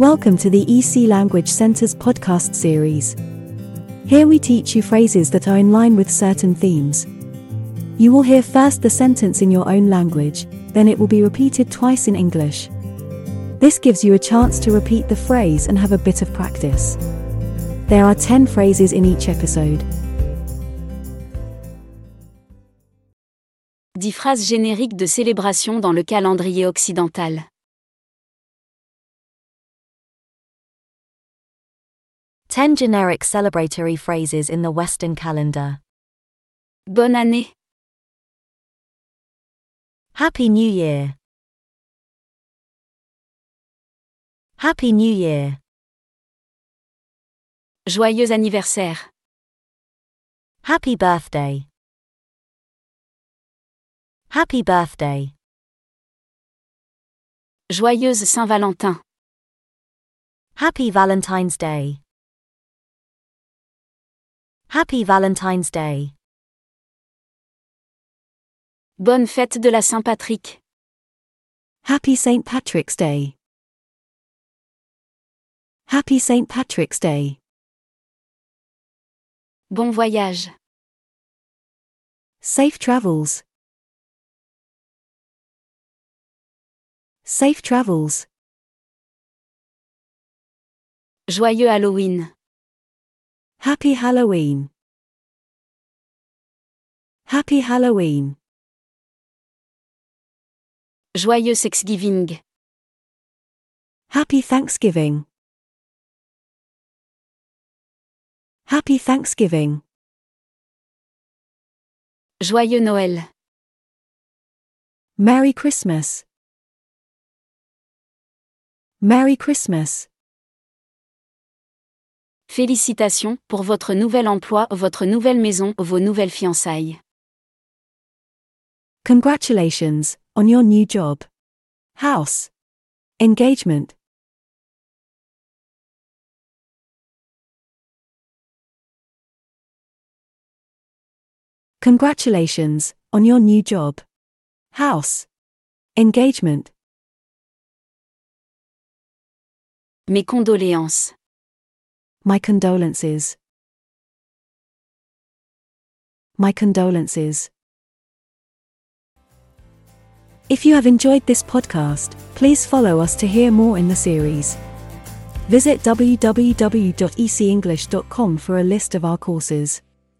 Welcome to the EC Language Center's podcast series. Here we teach you phrases that are in line with certain themes. You will hear first the sentence in your own language, then it will be repeated twice in English. This gives you a chance to repeat the phrase and have a bit of practice. There are 10 phrases in each episode. 10 phrases génériques de célébration dans le calendrier occidental. 10 generic celebratory phrases in the Western calendar. Bonne année, Happy New Year. Happy New Year. joyeux anniversaire, Happy birthday. Happy birthday. joyeuse Saint-Valentin, Happy Valentine's Day. Happy Valentine's Day. bonne fête de la Saint-Patrick, Happy St. Patrick's Day. Happy St. Patrick's Day. bon voyage, Safe travels. Safe travels. joyeux Halloween, Happy Halloween. Happy Halloween. joyeux Thanksgiving, Happy Thanksgiving. Happy Thanksgiving. joyeux Noël, Merry Christmas. Merry Christmas. Félicitations pour votre nouvel emploi, votre nouvelle maison, vos nouvelles fiançailles. Congratulations on your new job. House. Engagement. Congratulations on your new job. House. Engagement. Mes condoléances. My condolences. My condolences. If you have enjoyed this podcast, please follow us to hear more in the series. Visit www.ecenglish.com for a list of our courses.